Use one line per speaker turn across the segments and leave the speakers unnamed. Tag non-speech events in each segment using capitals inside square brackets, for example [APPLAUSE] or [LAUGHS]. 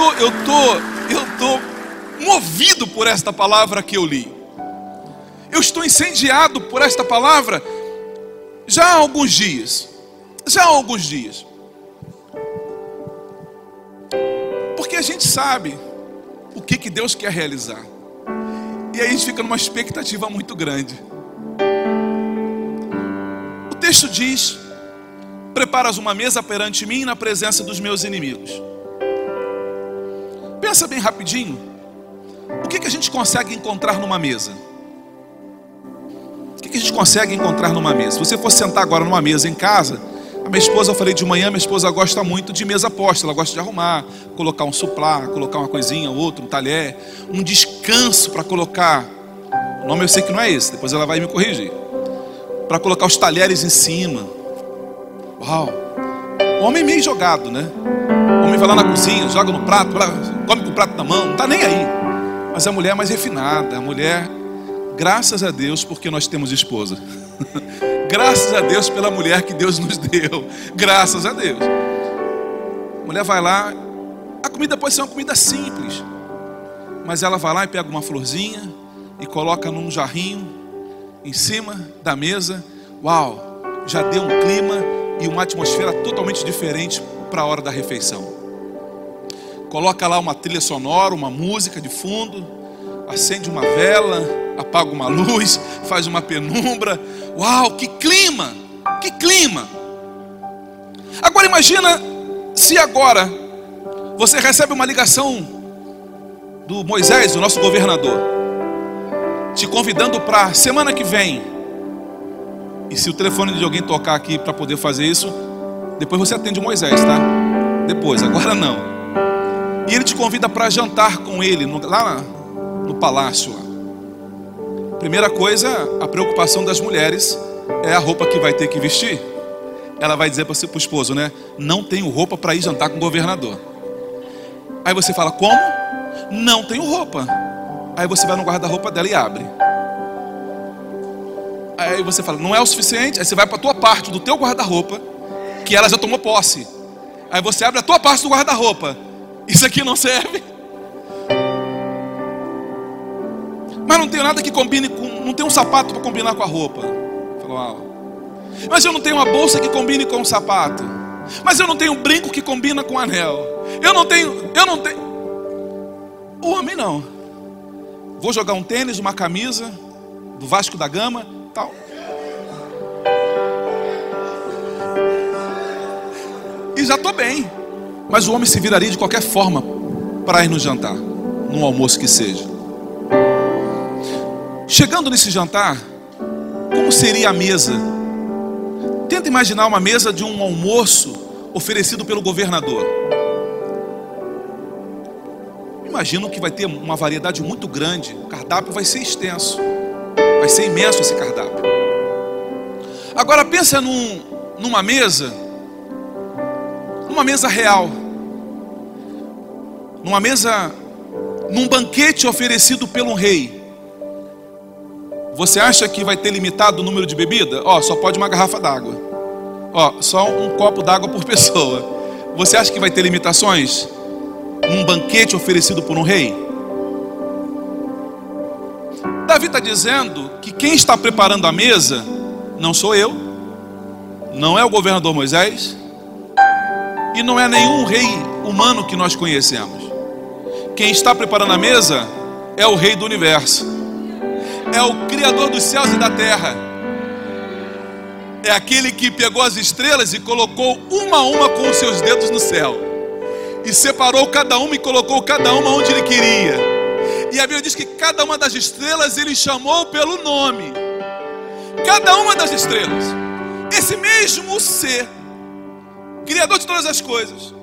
Tô, eu tô, eu tô movido por esta palavra que eu li. Eu estou incendiado por esta palavra já há alguns dias. Já há alguns dias. Porque a gente sabe o que, que Deus quer realizar. E aí a gente fica numa expectativa muito grande. O texto diz: Preparas uma mesa perante mim na presença dos meus inimigos. Pensa bem rapidinho. O que, que a gente consegue encontrar numa mesa? O que, que a gente consegue encontrar numa mesa? Se você for sentar agora numa mesa em casa, a minha esposa, eu falei de manhã, minha esposa gosta muito de mesa posta, ela gosta de arrumar, colocar um suplá, colocar uma coisinha, outro, um talher, um descanso para colocar. O nome eu sei que não é esse, depois ela vai me corrigir. Para colocar os talheres em cima. Uau! O homem meio jogado, né? O homem vai lá na cozinha, joga no prato, come com o prato na mão, não está nem aí. Mas a mulher é mais refinada, a mulher, graças a Deus, porque nós temos esposa. [LAUGHS] Graças a Deus pela mulher que Deus nos deu. Graças a Deus. A mulher vai lá, a comida pode ser uma comida simples, mas ela vai lá e pega uma florzinha e coloca num jarrinho em cima da mesa. Uau, já deu um clima e uma atmosfera totalmente diferente para a hora da refeição. Coloca lá uma trilha sonora, uma música de fundo, acende uma vela, apaga uma luz, [LAUGHS] faz uma penumbra. Uau, que clima! Que clima! Agora imagina se agora você recebe uma ligação do Moisés, o nosso governador, te convidando para semana que vem. E se o telefone de alguém tocar aqui para poder fazer isso, depois você atende o Moisés, tá? Depois, agora não. E ele te convida para jantar com ele no, lá no palácio. Lá. Primeira coisa, a preocupação das mulheres é a roupa que vai ter que vestir. Ela vai dizer para o esposo, né? Não tenho roupa para ir jantar com o governador. Aí você fala, como? Não tenho roupa. Aí você vai no guarda-roupa dela e abre. Aí você fala, não é o suficiente. Aí você vai para a tua parte do teu guarda-roupa, que ela já tomou posse. Aí você abre a tua parte do guarda-roupa. Isso aqui não serve. Mas não tenho nada que combine com. Não tenho um sapato para combinar com a roupa. Falou, ah, mas eu não tenho uma bolsa que combine com o sapato. Mas eu não tenho um brinco que combina com o anel. Eu não tenho. Eu não tenho. O homem não. Vou jogar um tênis, uma camisa do Vasco da Gama, tal. E já estou bem. Mas o homem se viraria de qualquer forma para ir no jantar, num almoço que seja. Chegando nesse jantar, como seria a mesa? Tenta imaginar uma mesa de um almoço oferecido pelo governador. Imagino que vai ter uma variedade muito grande, o cardápio vai ser extenso, vai ser imenso esse cardápio. Agora pensa num, numa mesa, numa mesa real, numa mesa, num banquete oferecido pelo rei. Você acha que vai ter limitado o número de bebida? Ó, só pode uma garrafa d'água. Ó, só um copo d'água por [LAUGHS] pessoa. Você acha que vai ter limitações? Num banquete oferecido por um rei? Davi está dizendo que quem está preparando a mesa não sou eu, não é o governador Moisés e não é nenhum rei humano que nós conhecemos. Quem está preparando a mesa é o rei do universo é o Criador dos céus e da terra. É aquele que pegou as estrelas e colocou uma a uma com os seus dedos no céu. E separou cada uma e colocou cada uma onde ele queria. E a Bíblia diz que cada uma das estrelas ele chamou pelo nome. Cada uma das estrelas. Esse mesmo ser, Criador de todas as coisas.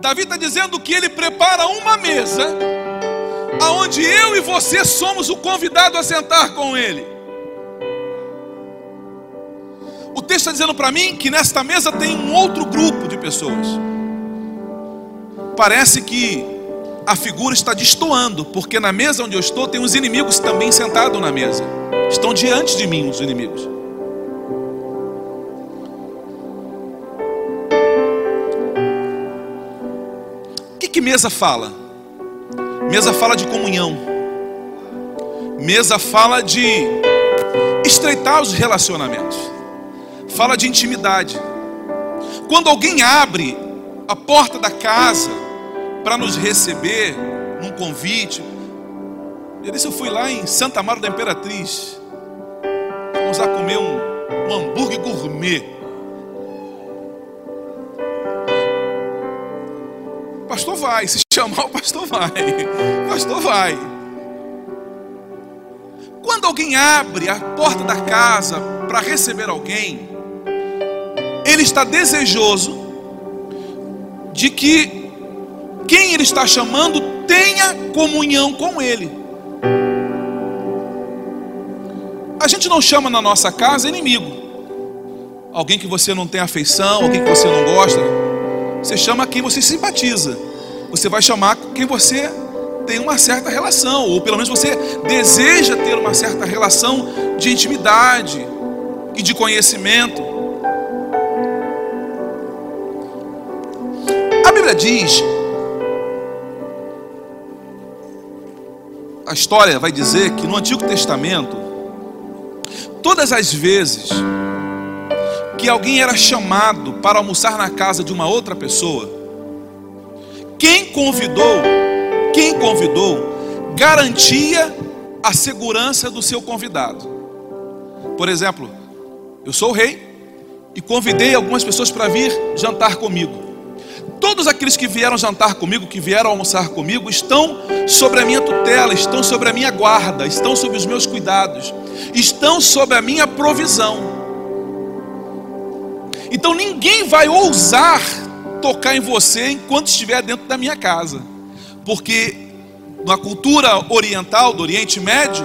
Davi está dizendo que ele prepara uma mesa, aonde eu e você somos o convidado a sentar com ele. O texto está dizendo para mim que nesta mesa tem um outro grupo de pessoas. Parece que a figura está destoando, porque na mesa onde eu estou tem os inimigos também sentados na mesa. Estão diante de mim os inimigos. Que, mesa fala? Mesa fala de comunhão. Mesa fala de estreitar os relacionamentos. Fala de intimidade. Quando alguém abre a porta da casa para nos receber num convite. Eu disse, eu fui lá em Santa Maria da Imperatriz. Vamos lá comer um, um hambúrguer gourmet. Pastor vai, se chamar o pastor vai. [LAUGHS] Pastor vai. Quando alguém abre a porta da casa para receber alguém, ele está desejoso de que quem ele está chamando tenha comunhão com ele. A gente não chama na nossa casa inimigo, alguém que você não tem afeição, alguém que você não gosta. Você chama quem você simpatiza. Você vai chamar quem você tem uma certa relação, ou pelo menos você deseja ter uma certa relação de intimidade e de conhecimento. Bíblia diz, a história vai dizer que no Antigo Testamento, todas as vezes que alguém era chamado para almoçar na casa de uma outra pessoa, quem convidou, quem convidou, garantia a segurança do seu convidado. Por exemplo, eu sou o rei e convidei algumas pessoas para vir jantar comigo. Todos aqueles que vieram jantar comigo, que vieram almoçar comigo, estão sobre a minha tutela, estão sobre a minha guarda, estão sob os meus cuidados, estão sob a minha provisão. Então ninguém vai ousar tocar em você enquanto estiver dentro da minha casa, porque na cultura oriental do Oriente Médio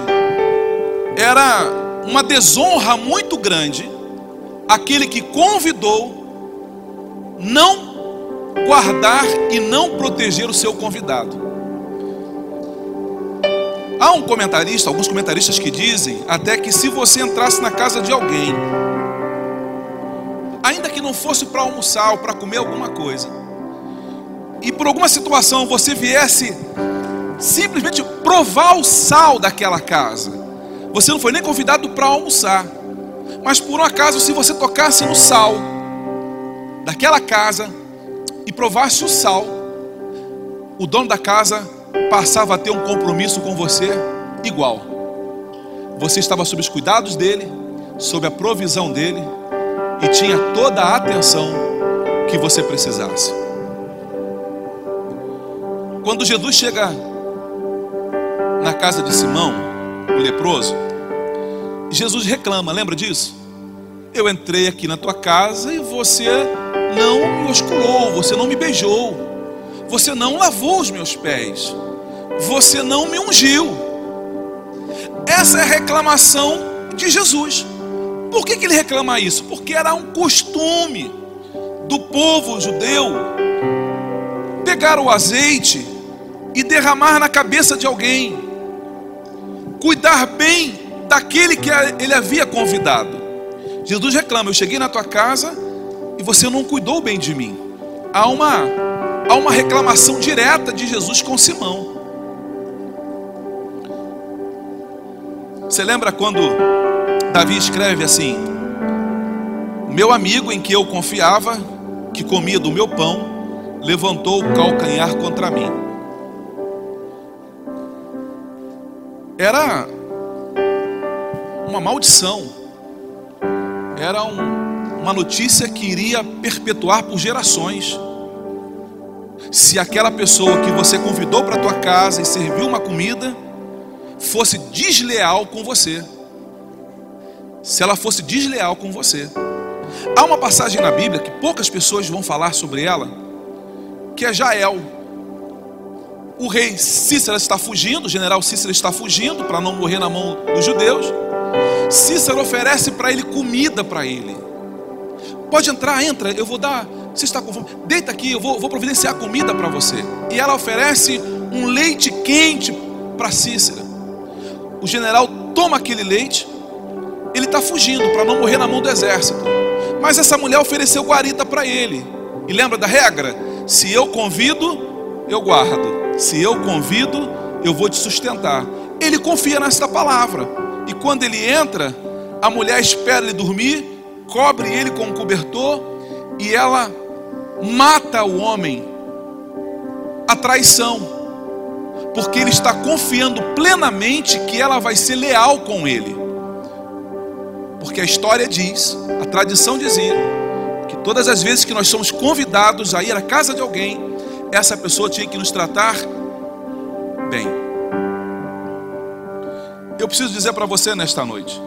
era uma desonra muito grande aquele que convidou não guardar e não proteger o seu convidado. Há um comentarista, alguns comentaristas que dizem até que se você entrasse na casa de alguém, ainda que não fosse para almoçar ou para comer alguma coisa, e por alguma situação você viesse simplesmente provar o sal daquela casa, você não foi nem convidado para almoçar, mas por um acaso, se você tocasse no sal daquela casa, e provasse o sal, o dono da casa passava a ter um compromisso com você igual. Você estava sob os cuidados dele, sob a provisão dele e tinha toda a atenção que você precisasse. Quando Jesus chega na casa de Simão, o leproso, Jesus reclama, lembra disso? Eu entrei aqui na tua casa e você não me osculou, você não me beijou, você não lavou os meus pés, você não me ungiu. Essa é a reclamação de Jesus. Por que, que ele reclama isso? Porque era um costume do povo judeu pegar o azeite e derramar na cabeça de alguém, cuidar bem daquele que ele havia convidado. Jesus reclama: Eu cheguei na tua casa e você não cuidou bem de mim. Há uma, há uma reclamação direta de Jesus com Simão. Você lembra quando Davi escreve assim: Meu amigo em que eu confiava, que comia do meu pão, levantou o calcanhar contra mim. Era uma maldição, era um, uma notícia que iria perpetuar por gerações. Se aquela pessoa que você convidou para tua casa e serviu uma comida, fosse desleal com você. Se ela fosse desleal com você. Há uma passagem na Bíblia que poucas pessoas vão falar sobre ela, que é Jael. O rei Cícero está fugindo, o general Cícero está fugindo para não morrer na mão dos judeus. Cícero oferece para ele comida para ele. Pode entrar, entra, eu vou dar. Você está com fome? Deita aqui, eu vou, vou providenciar comida para você. E ela oferece um leite quente para Cícera. O general toma aquele leite, ele está fugindo para não morrer na mão do exército. Mas essa mulher ofereceu guarita para ele. E lembra da regra? Se eu convido, eu guardo. Se eu convido, eu vou te sustentar. Ele confia nessa palavra. E quando ele entra, a mulher espera ele dormir, cobre ele com um cobertor e ela mata o homem. A traição porque ele está confiando plenamente que ela vai ser leal com ele. Porque a história diz, a tradição dizia, que todas as vezes que nós somos convidados a ir à casa de alguém, essa pessoa tinha que nos tratar bem. Eu preciso dizer para você nesta noite,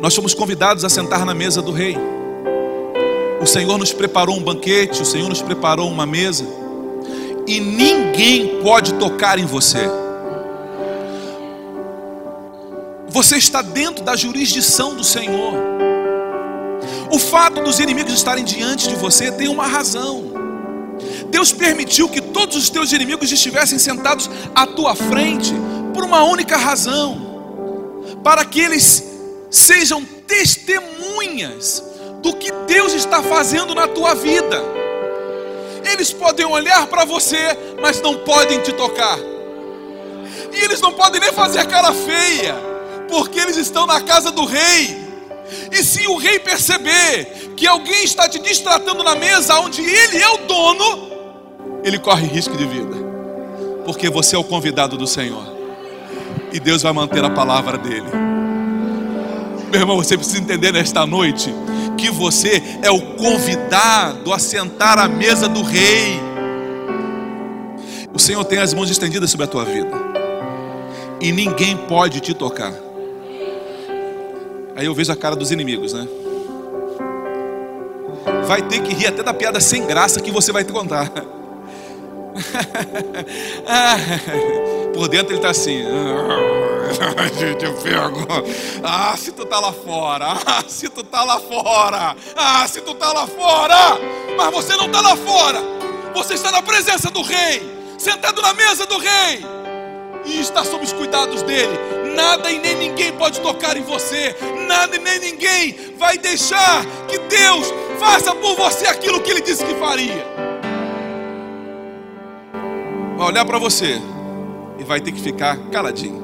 nós somos convidados a sentar na mesa do rei. O Senhor nos preparou um banquete, o Senhor nos preparou uma mesa e ninguém pode tocar em você. Você está dentro da jurisdição do Senhor. O fato dos inimigos estarem diante de você tem uma razão. Deus permitiu que todos os teus inimigos estivessem sentados à tua frente por uma única razão: para que eles sejam testemunhas do que Deus está fazendo na tua vida. Eles podem olhar para você, mas não podem te tocar. E eles não podem nem fazer cara feia, porque eles estão na casa do rei. E se o rei perceber que alguém está te distratando na mesa onde ele é o dono, ele corre risco de vida, porque você é o convidado do Senhor, e Deus vai manter a palavra dele. Meu irmão, você precisa entender nesta noite que você é o convidado a sentar à mesa do rei. O Senhor tem as mãos estendidas sobre a tua vida, e ninguém pode te tocar. Aí eu vejo a cara dos inimigos, né? Vai ter que rir até da piada sem graça que você vai te contar. [LAUGHS] Por dentro ele está assim. [LAUGHS] Gente, eu pego. Ah, se tu tá lá fora. Ah, se tu tá lá fora. Ah, se tu tá lá fora. Mas você não tá lá fora. Você está na presença do rei, sentado na mesa do rei. E está sob os cuidados dele. Nada e nem ninguém pode tocar em você. Nada e nem ninguém vai deixar que Deus faça por você aquilo que ele disse que faria. Vai olhar para você e vai ter que ficar caladinho.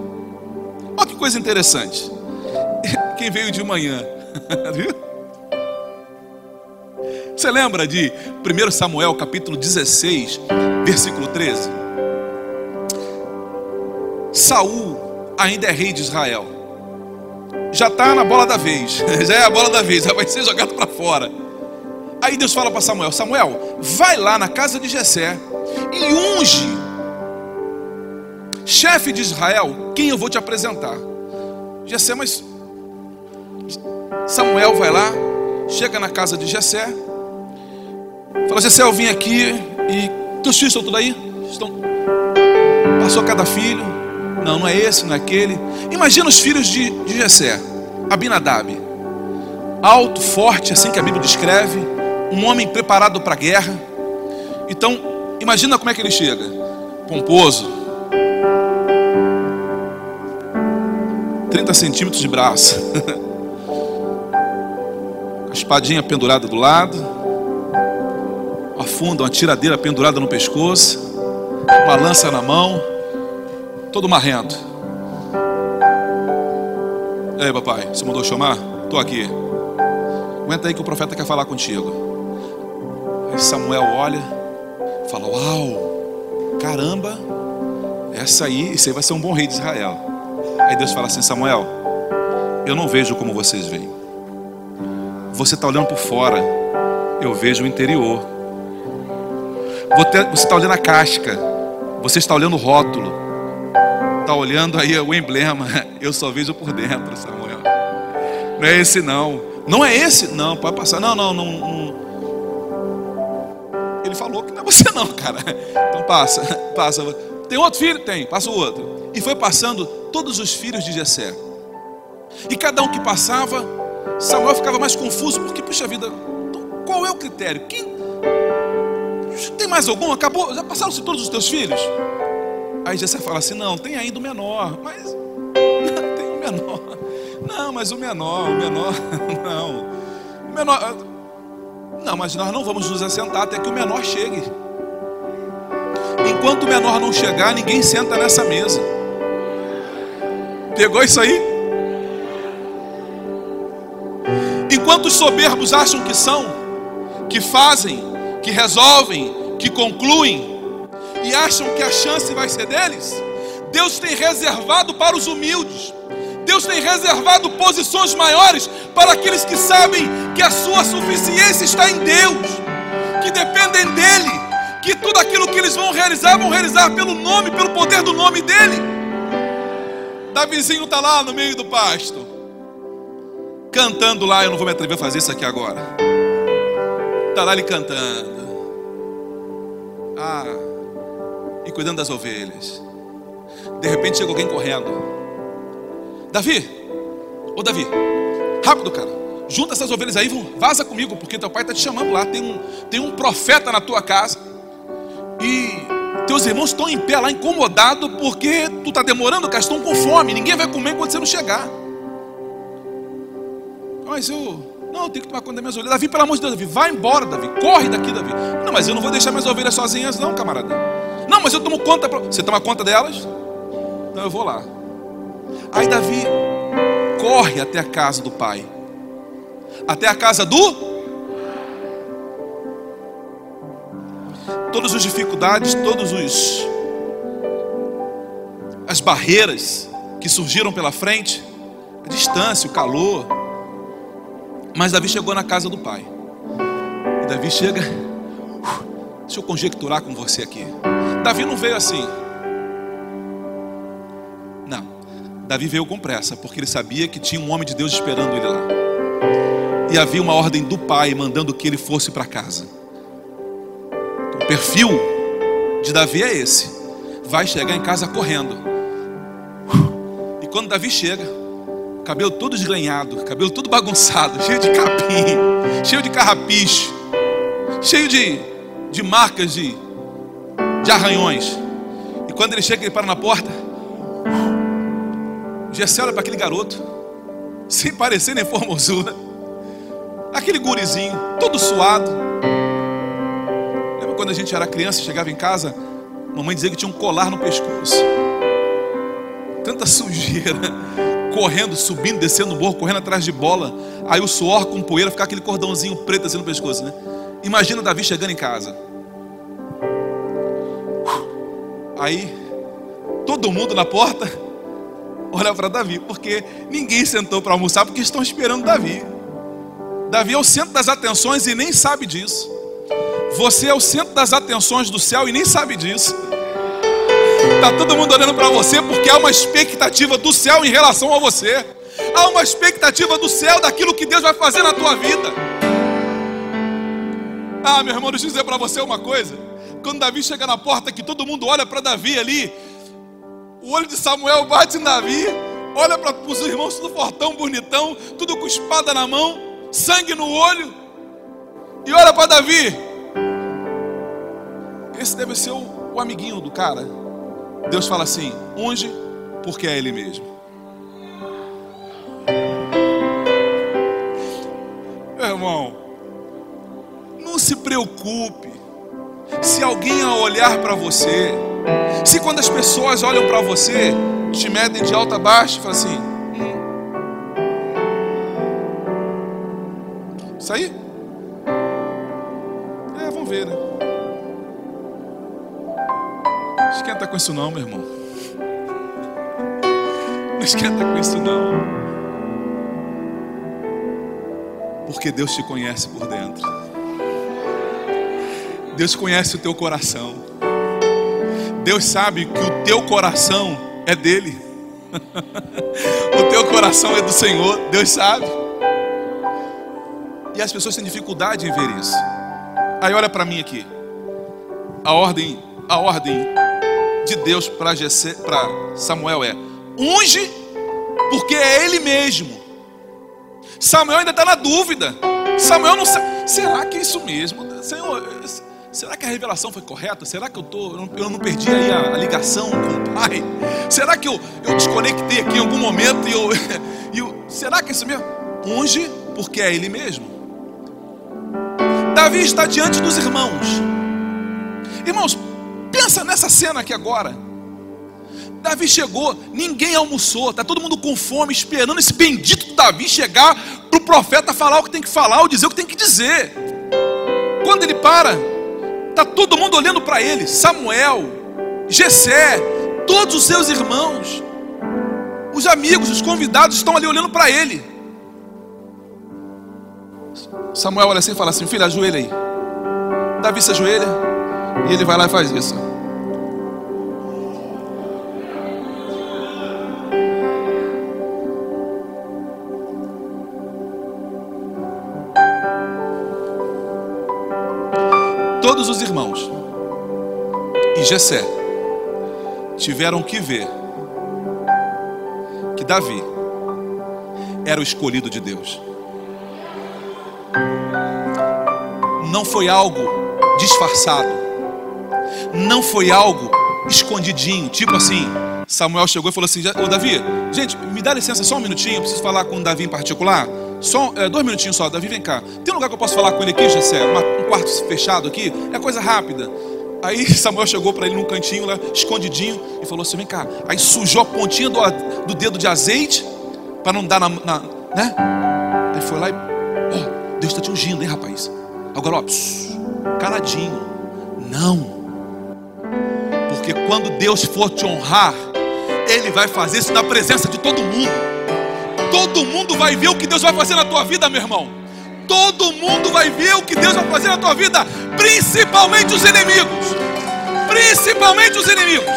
Olha que coisa interessante. [LAUGHS] Quem veio de manhã, [LAUGHS] viu? Você lembra de 1 Samuel capítulo 16, versículo 13? Saul ainda é rei de Israel. Já está na bola da vez. [LAUGHS] Já é a bola da vez, já vai ser jogado para fora. Aí Deus fala para Samuel: Samuel, vai lá na casa de Jessé e unge chefe de Israel, quem eu vou te apresentar? Jessé, mas Samuel vai lá, chega na casa de Jessé, fala, Jessé, eu vim aqui e teus filhos estão tudo aí? Estão... Passou cada filho, não, não é esse, não é aquele. Imagina os filhos de, de Jessé, Abinadab, alto, forte, assim que a Bíblia descreve, um homem preparado para a guerra. Então, imagina como é que ele chega, pomposo, 30 centímetros de braço. [LAUGHS] a espadinha pendurada do lado. A funda, uma tiradeira pendurada no pescoço. Uma lança na mão. Todo marrento. E aí, papai, você mandou chamar? Estou aqui. Aguenta aí que o profeta quer falar contigo. Aí Samuel olha, fala: Uau, caramba, essa aí, esse aí vai ser um bom rei de Israel. Aí Deus fala assim: Samuel, eu não vejo como vocês veem. Você está olhando por fora, eu vejo o interior. Você está olhando a casca, Você está olhando o rótulo, está olhando aí o emblema. [LAUGHS] Eu só vejo por dentro, Samuel. Não é esse não. Não é esse? Não, pode passar. Não, não, não. não. Ele falou que não é você não, cara. Então passa, [LAUGHS] passa. Tem outro filho? Tem, passa o outro. E foi passando todos os filhos de Jessé. E cada um que passava, Samuel ficava mais confuso, porque, puxa vida, então, qual é o critério? Quem. Tem mais algum? Acabou? Já passaram-se todos os teus filhos? Aí Jessé fala assim: não, tem ainda o menor, mas. Não, [LAUGHS] tem o menor. Não, mas o menor, o menor, [LAUGHS] não. O menor. Não, mas nós não vamos nos assentar até que o menor chegue. Enquanto o menor não chegar, ninguém senta nessa mesa. Pegou isso aí? Enquanto os soberbos acham que são, que fazem, que resolvem, que concluem, e acham que a chance vai ser deles, Deus tem reservado para os humildes, Deus tem reservado posições maiores para aqueles que sabem que a sua suficiência está em Deus, que dependem dEle, que tudo aquilo que eles vão realizar, vão realizar pelo nome, pelo poder do nome dEle. Davizinho está lá no meio do pasto, cantando lá, eu não vou me atrever a fazer isso aqui agora. Está lá ele cantando. Ah, e cuidando das ovelhas. De repente chega alguém correndo. Davi, ô Davi, rápido, cara. Junta essas ovelhas aí, vaza comigo, porque teu pai está te chamando lá. Tem um, tem um profeta na tua casa. E teus irmãos estão em pé lá, incomodados, porque tu está demorando, cara, estão com fome. Ninguém vai comer enquanto você não chegar. Mas eu. Não, eu tenho que tomar conta das minhas ovelhas. Davi, pelo amor de Deus, Davi, vai embora, Davi. Corre daqui, Davi. Não, mas eu não vou deixar minhas ovelhas sozinhas, não, camarada. Não, mas eu tomo conta. Pra... Você toma conta delas? Então eu vou lá. Aí Davi corre até a casa do pai. Até a casa do. Todas as dificuldades, todos os as barreiras que surgiram pela frente, a distância, o calor. Mas Davi chegou na casa do pai. E Davi chega. Deixa eu conjecturar com você aqui. Davi não veio assim. Davi veio com pressa, porque ele sabia que tinha um homem de Deus esperando ele lá. E havia uma ordem do pai mandando que ele fosse para casa. Então, o perfil de Davi é esse: vai chegar em casa correndo. E quando Davi chega, cabelo todo desgrenhado, cabelo todo bagunçado, [LAUGHS] cheio de capim, cheio de carrapicho, cheio de, de marcas de, de arranhões. E quando ele chega, ele para na porta. Gessé olha para aquele garoto, [LAUGHS] sem parecer nem formosura, aquele gurizinho, todo suado. Lembra quando a gente era criança, chegava em casa, mamãe dizia que tinha um colar no pescoço, tanta sujeira, [LAUGHS] correndo, subindo, descendo o morro, correndo atrás de bola, aí o suor com poeira, ficar aquele cordãozinho preto assim no pescoço, né? Imagina Davi chegando em casa. Aí, todo mundo na porta, olha para Davi, porque ninguém sentou para almoçar porque estão esperando Davi. Davi é o centro das atenções e nem sabe disso. Você é o centro das atenções do céu e nem sabe disso. Está todo mundo olhando para você porque há uma expectativa do céu em relação a você. Há uma expectativa do céu daquilo que Deus vai fazer na tua vida. Ah, meu irmão, deixa eu dizer para você uma coisa. Quando Davi chega na porta, que todo mundo olha para Davi ali, o olho de Samuel bate em Davi, olha para os irmãos tudo fortão, bonitão, tudo com espada na mão, sangue no olho, e olha para Davi. Esse deve ser o, o amiguinho do cara. Deus fala assim: unge, porque é ele mesmo. Meu irmão, não se preocupe se alguém olhar para você se quando as pessoas olham para você, te medem de alta a baixo e falam assim: hum. Isso aí? É, vamos ver, né? Esquenta com isso não, meu irmão. Não esquenta com isso não. Porque Deus te conhece por dentro. Deus conhece o teu coração. Deus sabe que o teu coração é dele. [LAUGHS] o teu coração é do Senhor, Deus sabe. E as pessoas têm dificuldade em ver isso. Aí olha para mim aqui. A ordem, a ordem de Deus para Samuel é: unge, porque é ele mesmo. Samuel ainda está na dúvida. Samuel não sabe. Será que é isso mesmo? Senhor, será que a revelação foi correta? Será que eu, tô, eu não perdi aí a, a ligação com o pai? Será que eu, eu desconectei aqui em algum momento e eu, [LAUGHS] eu. Será que é isso mesmo? Unge, porque é ele mesmo. Davi está diante dos irmãos. Irmãos, pensa nessa cena aqui agora. Davi chegou, ninguém almoçou, está todo mundo com fome, esperando esse bendito Davi chegar para o profeta falar o que tem que falar, ou dizer o que tem que dizer. Quando ele para, está todo mundo olhando para ele, Samuel, Jessé, todos os seus irmãos, os amigos, os convidados estão ali olhando para ele. Samuel olha assim e fala assim: Filho, ajoelha aí. Davi se ajoelha e ele vai lá e faz isso. Jessé tiveram que ver que Davi era o escolhido de Deus. Não foi algo disfarçado, não foi algo escondidinho, tipo assim. Samuel chegou e falou assim: Ô Davi, gente, me dá licença só um minutinho, eu preciso falar com o Davi em particular. Só é, dois minutinhos só, Davi, vem cá. Tem um lugar que eu posso falar com ele aqui, Jessé? um quarto fechado aqui? É coisa rápida. Aí Samuel chegou para ele num cantinho lá, escondidinho, e falou assim: vem cá. Aí sujou a pontinha do, do dedo de azeite, para não dar na, na, né? Aí foi lá e. Oh, Deus está te ungindo, hein, rapaz? Agora, ó, pss, caladinho. Não. Porque quando Deus for te honrar, Ele vai fazer isso na presença de todo mundo. Todo mundo vai ver o que Deus vai fazer na tua vida, meu irmão. Todo mundo vai ver o que Deus vai fazer na tua vida, principalmente os inimigos. Principalmente os inimigos.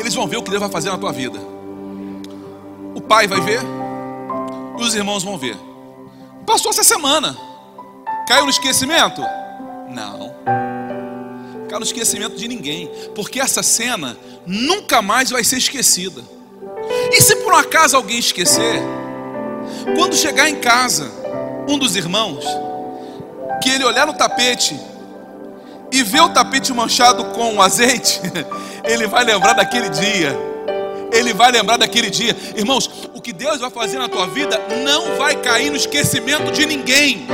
Eles vão ver o que Deus vai fazer na tua vida. O pai vai ver, e os irmãos vão ver. Passou essa semana. Caiu no esquecimento? Não ficar no esquecimento de ninguém, porque essa cena nunca mais vai ser esquecida. E se por um acaso alguém esquecer, quando chegar em casa, um dos irmãos, que ele olhar no tapete e ver o tapete manchado com azeite, [LAUGHS] ele vai lembrar daquele dia. Ele vai lembrar daquele dia. Irmãos, o que Deus vai fazer na tua vida não vai cair no esquecimento de ninguém.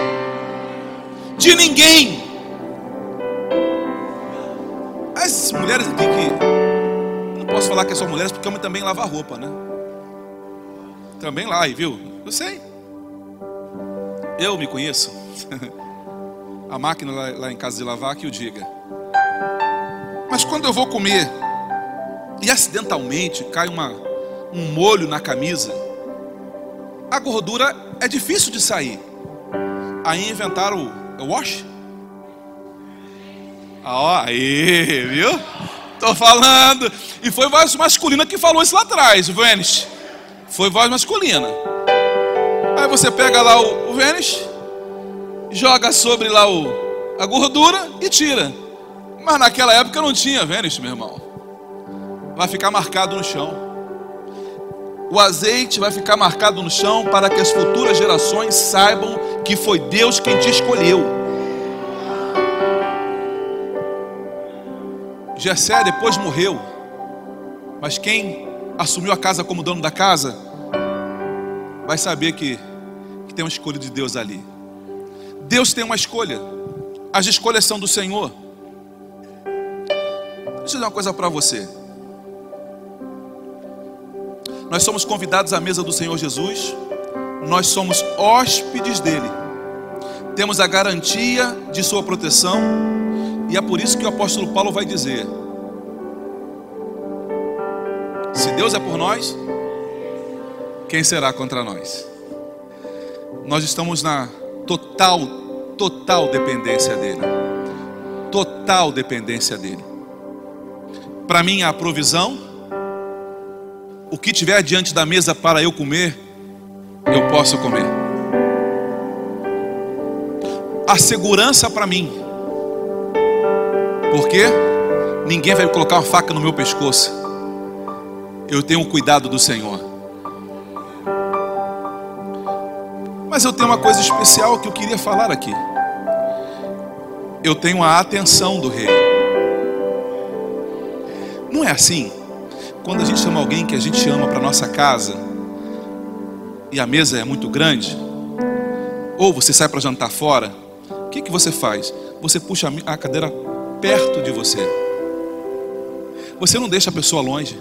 De ninguém. Mulheres aqui que. Não posso falar que é só mulheres, porque homem também lava roupa, né? Também lá, viu? Eu sei. Eu me conheço. [LAUGHS] A máquina lá, lá em casa de lavar que o diga. Mas quando eu vou comer e acidentalmente cai uma, um molho na camisa, a gordura é difícil de sair. Aí inventaram o wash. Ó, aí, viu? Tô falando. E foi voz masculina que falou isso lá atrás, o Vênis. Foi voz masculina. Aí você pega lá o, o Vênis, joga sobre lá o, a gordura e tira. Mas naquela época não tinha Vênis, meu irmão. Vai ficar marcado no chão. O azeite vai ficar marcado no chão para que as futuras gerações saibam que foi Deus quem te escolheu. Jessé depois morreu, mas quem assumiu a casa como dono da casa vai saber que, que tem uma escolha de Deus ali. Deus tem uma escolha, as escolhas são do Senhor. Deixa eu dizer uma coisa para você. Nós somos convidados à mesa do Senhor Jesus, nós somos hóspedes dele, temos a garantia de Sua proteção, e é por isso que o apóstolo Paulo vai dizer: Se Deus é por nós, quem será contra nós? Nós estamos na Total, total dependência dele. Total dependência dele. Para mim, a provisão, o que tiver diante da mesa para eu comer, eu posso comer. A segurança para mim, porque ninguém vai colocar uma faca no meu pescoço. Eu tenho o cuidado do Senhor. Mas eu tenho uma coisa especial que eu queria falar aqui. Eu tenho a atenção do rei. Não é assim? Quando a gente chama alguém que a gente ama para nossa casa e a mesa é muito grande, ou você sai para jantar fora, o que, que você faz? Você puxa a cadeira perto de você. Você não deixa a pessoa longe.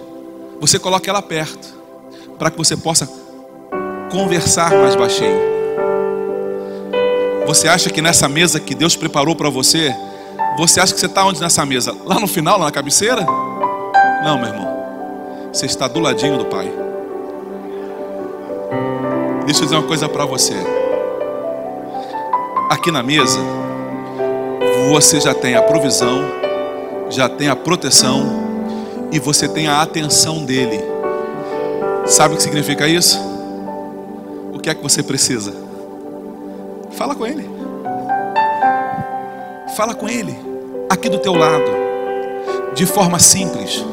Você coloca ela perto para que você possa conversar mais baixinho. Você acha que nessa mesa que Deus preparou para você, você acha que você está onde nessa mesa? Lá no final, lá na cabeceira? Não, meu irmão. Você está do ladinho do Pai. Deixa eu dizer uma coisa para você. Aqui na mesa, você já tem a provisão, já tem a proteção e você tem a atenção dele. Sabe o que significa isso? O que é que você precisa? Fala com ele. Fala com ele, aqui do teu lado, de forma simples.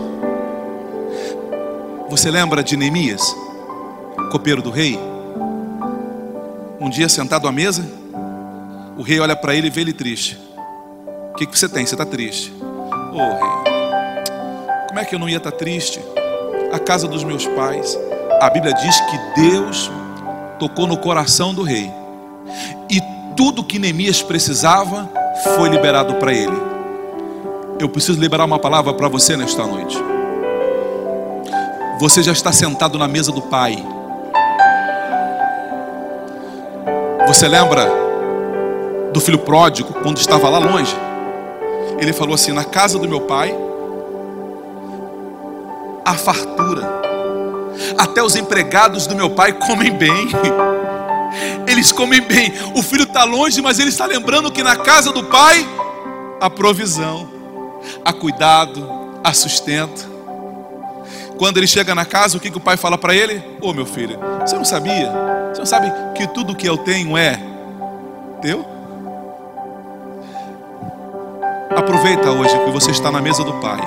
Você lembra de Neemias, copeiro do rei? Um dia sentado à mesa, o rei olha para ele e vê ele triste. O que, que você tem? Você está triste? Ô oh, rei, como é que eu não ia estar tá triste? A casa dos meus pais. A Bíblia diz que Deus tocou no coração do rei e tudo que Neemias precisava foi liberado para ele. Eu preciso liberar uma palavra para você nesta noite. Você já está sentado na mesa do Pai. Você lembra do filho pródigo quando estava lá longe? Ele falou assim: Na casa do meu pai, a fartura. Até os empregados do meu pai comem bem. [LAUGHS] eles comem bem. O filho está longe, mas ele está lembrando que na casa do pai há provisão, há cuidado, há sustento. Quando ele chega na casa, o que, que o pai fala para ele? Ô oh, meu filho, você não sabia? Você não sabe que tudo que eu tenho é teu? Aproveita hoje que você está na mesa do pai.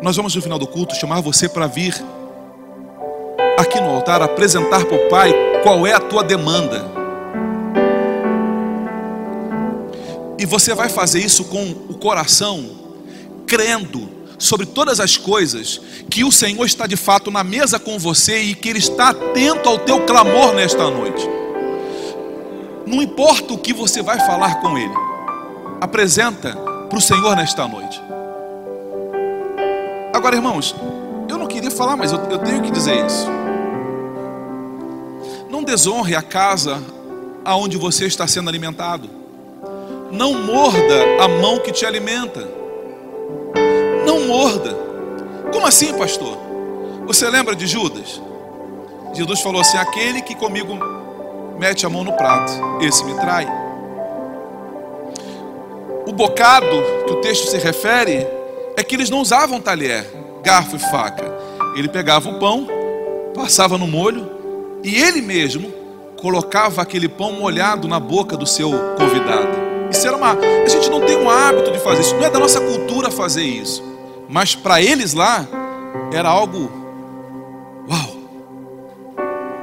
Nós vamos no final do culto chamar você para vir aqui no altar apresentar para o Pai qual é a tua demanda. E você vai fazer isso com o coração, crendo sobre todas as coisas, que o Senhor está de fato na mesa com você e que Ele está atento ao teu clamor nesta noite. Não importa o que você vai falar com Ele, apresenta para o Senhor nesta noite. Agora, irmãos, eu não queria falar, mas eu, eu tenho que dizer isso. Não desonre a casa aonde você está sendo alimentado. Não morda a mão que te alimenta. Não morda. Como assim, pastor? Você lembra de Judas? Jesus falou assim: aquele que comigo mete a mão no prato, esse me trai. O bocado que o texto se refere é que eles não usavam talher, garfo e faca. Ele pegava o pão, passava no molho e ele mesmo colocava aquele pão molhado na boca do seu convidado. Isso era uma. A gente não tem o hábito de fazer isso, não é da nossa cultura fazer isso. Mas para eles lá, era algo. Uau!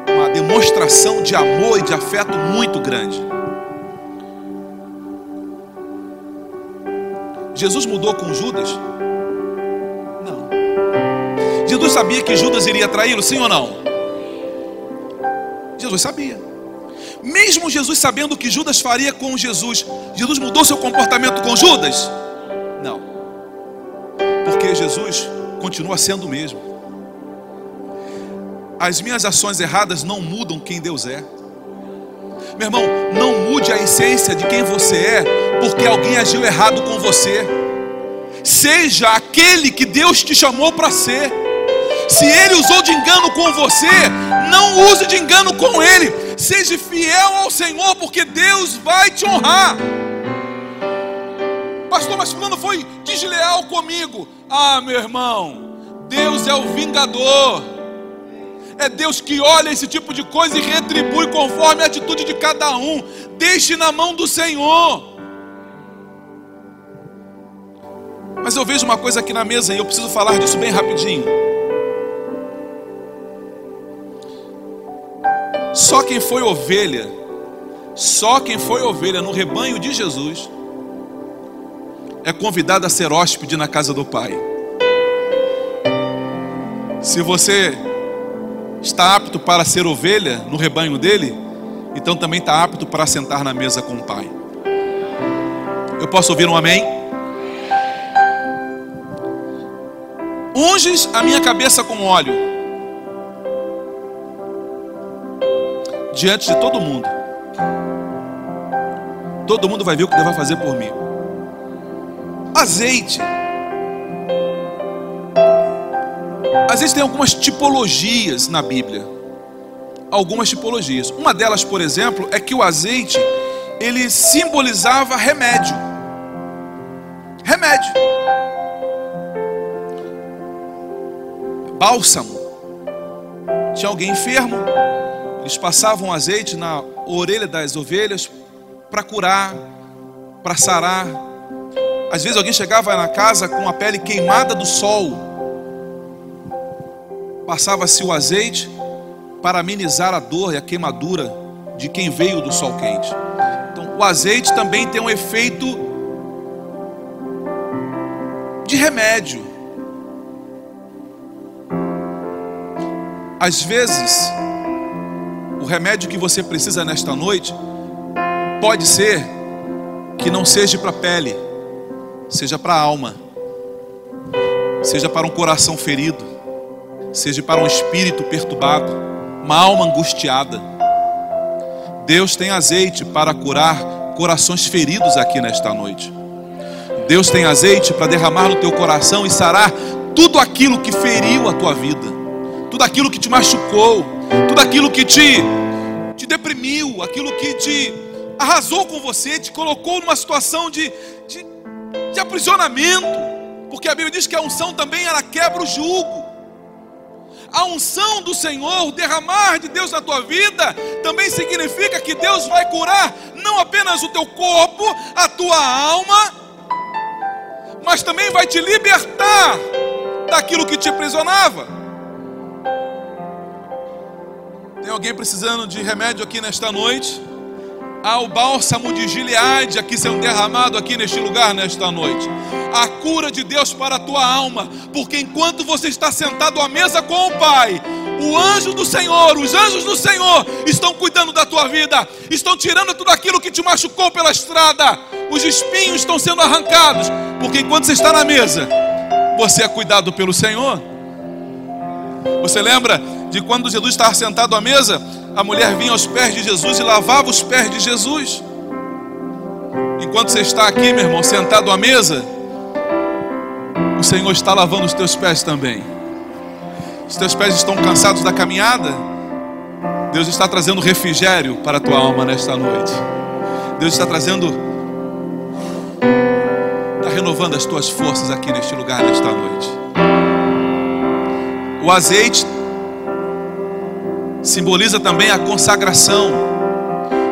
Uma demonstração de amor e de afeto muito grande. Jesus mudou com Judas? Não. Jesus sabia que Judas iria traí-lo, sim ou não? Jesus sabia. Mesmo Jesus sabendo o que Judas faria com Jesus, Jesus mudou seu comportamento com Judas? Não. Porque Jesus continua sendo o mesmo. As minhas ações erradas não mudam quem Deus é. Meu irmão, não mude a essência de quem você é, porque alguém agiu errado com você. Seja aquele que Deus te chamou para ser. Se ele usou de engano com você, não use de engano com ele. seja fiel ao Senhor, porque Deus vai te honrar. Pastor, mas fulano foi desleal comigo. Ah, meu irmão, Deus é o vingador. É Deus que olha esse tipo de coisa e retribui conforme a atitude de cada um. Deixe na mão do Senhor. Mas eu vejo uma coisa aqui na mesa e eu preciso falar disso bem rapidinho. Só quem foi ovelha, só quem foi ovelha no rebanho de Jesus, é convidado a ser hóspede na casa do Pai. Se você está apto para ser ovelha no rebanho dele, então também está apto para sentar na mesa com o Pai. Eu posso ouvir um amém? Unges a minha cabeça com óleo, diante de todo mundo. Todo mundo vai ver o que Deus vai fazer por mim azeite. Azeite tem algumas tipologias na Bíblia. Algumas tipologias. Uma delas, por exemplo, é que o azeite ele simbolizava remédio. Remédio. Bálsamo. Tinha alguém enfermo, eles passavam azeite na orelha das ovelhas para curar, para sarar, às vezes alguém chegava na casa com a pele queimada do sol. Passava-se o azeite para amenizar a dor e a queimadura de quem veio do sol quente. Então, o azeite também tem um efeito de remédio. Às vezes, o remédio que você precisa nesta noite pode ser que não seja para a pele seja para a alma, seja para um coração ferido, seja para um espírito perturbado, uma alma angustiada. Deus tem azeite para curar corações feridos aqui nesta noite. Deus tem azeite para derramar no teu coração e sarar tudo aquilo que feriu a tua vida, tudo aquilo que te machucou, tudo aquilo que te, te deprimiu, aquilo que te arrasou com você, te colocou numa situação de, de de aprisionamento, porque a Bíblia diz que a unção também ela quebra o jugo. A unção do Senhor, o derramar de Deus na tua vida, também significa que Deus vai curar não apenas o teu corpo, a tua alma, mas também vai te libertar daquilo que te aprisionava. Tem alguém precisando de remédio aqui nesta noite? Há o bálsamo de Gileade aqui sendo derramado aqui neste lugar nesta noite. A cura de Deus para a tua alma, porque enquanto você está sentado à mesa com o Pai, o anjo do Senhor, os anjos do Senhor estão cuidando da tua vida, estão tirando tudo aquilo que te machucou pela estrada. Os espinhos estão sendo arrancados, porque enquanto você está na mesa, você é cuidado pelo Senhor. Você lembra de quando Jesus estava sentado à mesa? A mulher vinha aos pés de Jesus e lavava os pés de Jesus. Enquanto você está aqui, meu irmão, sentado à mesa, o Senhor está lavando os teus pés também. Os teus pés estão cansados da caminhada? Deus está trazendo refrigério para a tua alma nesta noite. Deus está trazendo, está renovando as tuas forças aqui neste lugar nesta noite. O azeite simboliza também a consagração.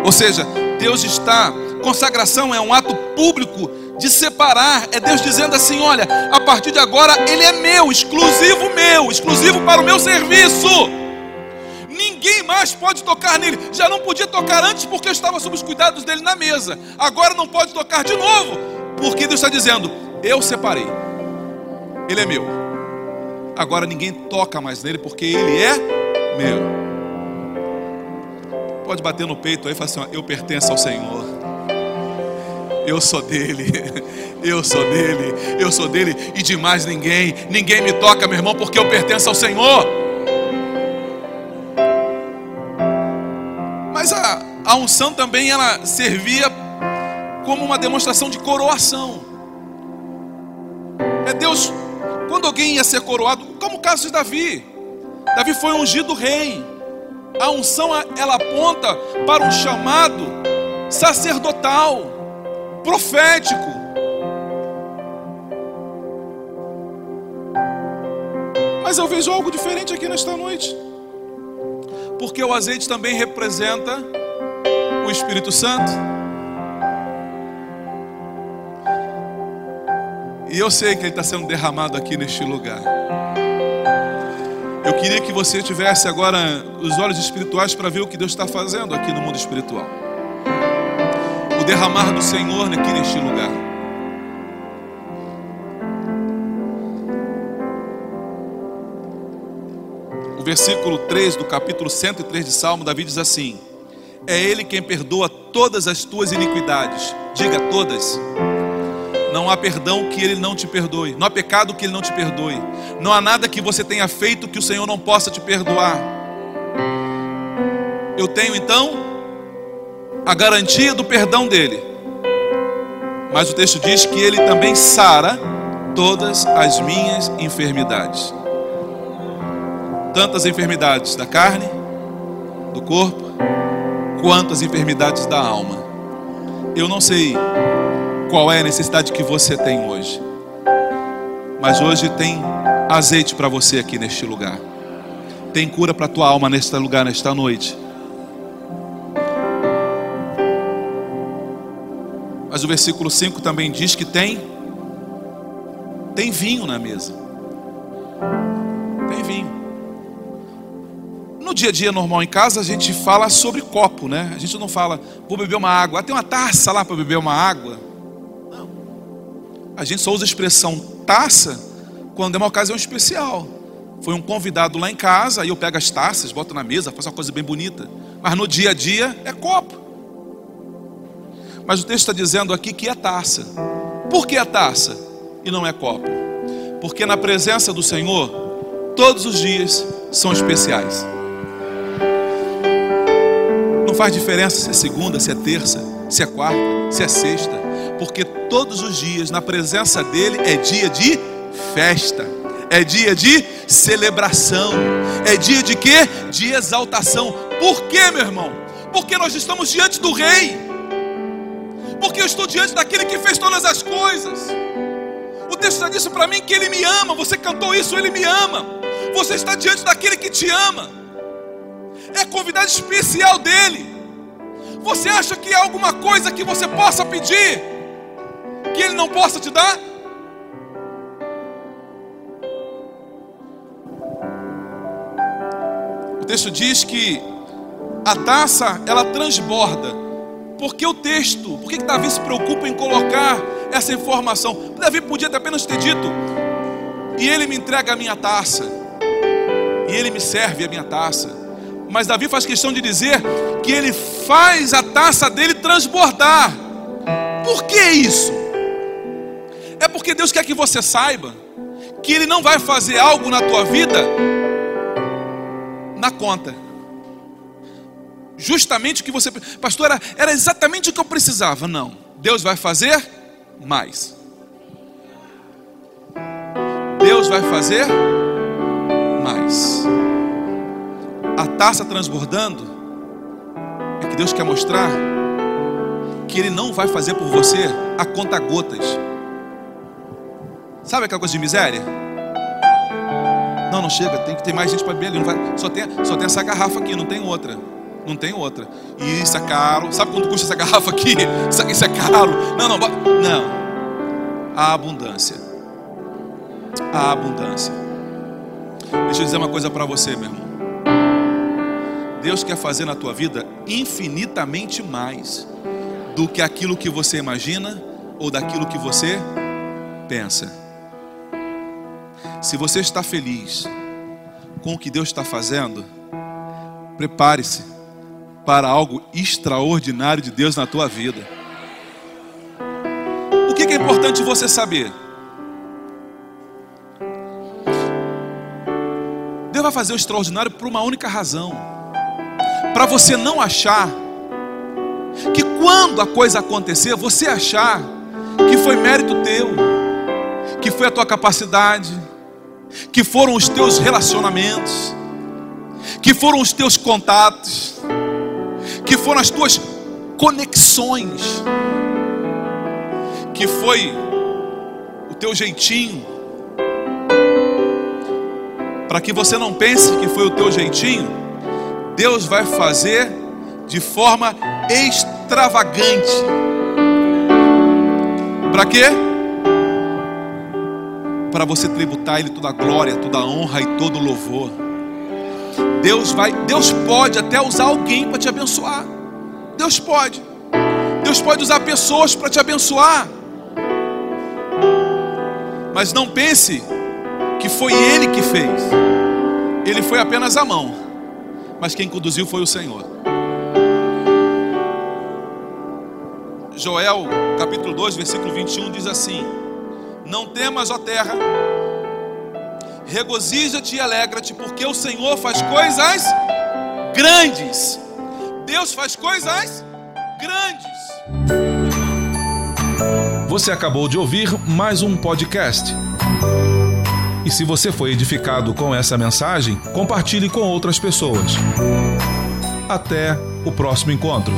Ou seja, Deus está, consagração é um ato público de separar, é Deus dizendo assim: olha, a partir de agora ele é meu, exclusivo meu, exclusivo para o meu serviço. Ninguém mais pode tocar nele. Já não podia tocar antes porque eu estava sob os cuidados dele na mesa. Agora não pode tocar de novo, porque Deus está dizendo: eu separei, ele é meu. Agora ninguém toca mais nele porque ele é meu pode bater no peito aí e falar assim: ó, Eu pertenço ao Senhor. Eu sou dele, [LAUGHS] eu sou dele, eu sou dele e de mais ninguém. Ninguém me toca, meu irmão, porque eu pertenço ao Senhor. Mas a, a unção também ela servia como uma demonstração de coroação. É Deus, quando alguém ia ser coroado, como o caso de Davi. Davi foi ungido rei. A unção ela aponta para um chamado sacerdotal, profético. Mas eu vejo algo diferente aqui nesta noite. Porque o azeite também representa o Espírito Santo. E eu sei que ele está sendo derramado aqui neste lugar. Eu queria que você tivesse agora os olhos espirituais para ver o que Deus está fazendo aqui no mundo espiritual. O derramar do Senhor aqui neste lugar. versículo 3 do capítulo 103 de Salmo, Davi diz assim: É Ele quem perdoa todas as tuas iniquidades. Diga todas. Não há perdão que Ele não te perdoe. Não há pecado que Ele não te perdoe. Não há nada que você tenha feito que o Senhor não possa te perdoar. Eu tenho então a garantia do perdão dele. Mas o texto diz que Ele também sara todas as minhas enfermidades tantas enfermidades da carne, do corpo, quanto as enfermidades da alma. Eu não sei qual é a necessidade que você tem hoje, mas hoje tem azeite para você aqui neste lugar, tem cura para a tua alma neste lugar, nesta noite. Mas o versículo 5 também diz que tem tem vinho na mesa. Tem vinho. No dia a dia normal em casa, a gente fala sobre copo, né? A gente não fala, vou beber uma água. Ah, tem uma taça lá para beber uma água. Não. A gente só usa a expressão taça quando é uma ocasião especial. Foi um convidado lá em casa, aí eu pego as taças, boto na mesa, faço uma coisa bem bonita. Mas no dia a dia é copo. Mas o texto está dizendo aqui que é taça. Por que a taça e não é copo? Porque na presença do Senhor, todos os dias são especiais faz diferença se é segunda, se é terça, se é quarta, se é sexta, porque todos os dias na presença dele é dia de festa, é dia de celebração, é dia de quê? De exaltação. Por quê, meu irmão? Porque nós estamos diante do rei. Porque eu estou diante daquele que fez todas as coisas. O texto já disse para mim que ele me ama. Você cantou isso, ele me ama. Você está diante daquele que te ama é convidado especial dele. Você acha que há alguma coisa que você possa pedir que ele não possa te dar? O texto diz que a taça ela transborda. Por que o texto? Por que Davi se preocupa em colocar essa informação? Davi podia apenas ter dito: e ele me entrega a minha taça, e ele me serve a minha taça. Mas Davi faz questão de dizer que ele faz a taça dele transbordar. Por que isso? É porque Deus quer que você saiba que Ele não vai fazer algo na tua vida na conta. Justamente o que você, pastor, era, era exatamente o que eu precisava. Não, Deus vai fazer mais. Deus vai fazer mais a taça transbordando, é que Deus quer mostrar que Ele não vai fazer por você a conta gotas. Sabe aquela coisa de miséria? Não, não chega, tem que ter mais gente para beber ali. Não vai, só, tem, só tem essa garrafa aqui, não tem outra. Não tem outra. E isso é caro. Sabe quanto custa essa garrafa aqui? [LAUGHS] Isso, é caro. Não, não, não. A abundância. A abundância. Deixa eu dizer uma coisa para você, meu irmão. Deus quer fazer na tua vida infinitamente mais do que aquilo que você imagina ou daquilo que você pensa. Se você está feliz com o que Deus está fazendo, prepare-se para algo extraordinário de Deus na tua vida. O que é importante você saber? Deus vai fazer o extraordinário por uma única razão para você não achar que quando a coisa acontecer, você achar que foi mérito teu, que foi a tua capacidade, que foram os teus relacionamentos, que foram os teus contatos, que foram as tuas conexões, que foi o teu jeitinho, para que você não pense que foi o teu jeitinho, Deus vai fazer de forma extravagante. Para quê? Para você tributar Ele toda a glória, toda a honra e todo o louvor. Deus vai, Deus pode até usar alguém para te abençoar. Deus pode. Deus pode usar pessoas para te abençoar. Mas não pense que foi Ele que fez. Ele foi apenas a mão. Mas quem conduziu foi o Senhor. Joel, capítulo 2, versículo 21 diz assim: Não temas, ó terra, regozija-te e alegra-te, porque o Senhor faz coisas grandes. Deus faz coisas grandes.
Você acabou de ouvir mais um podcast. E se você foi edificado com essa mensagem, compartilhe com outras pessoas. Até o próximo encontro.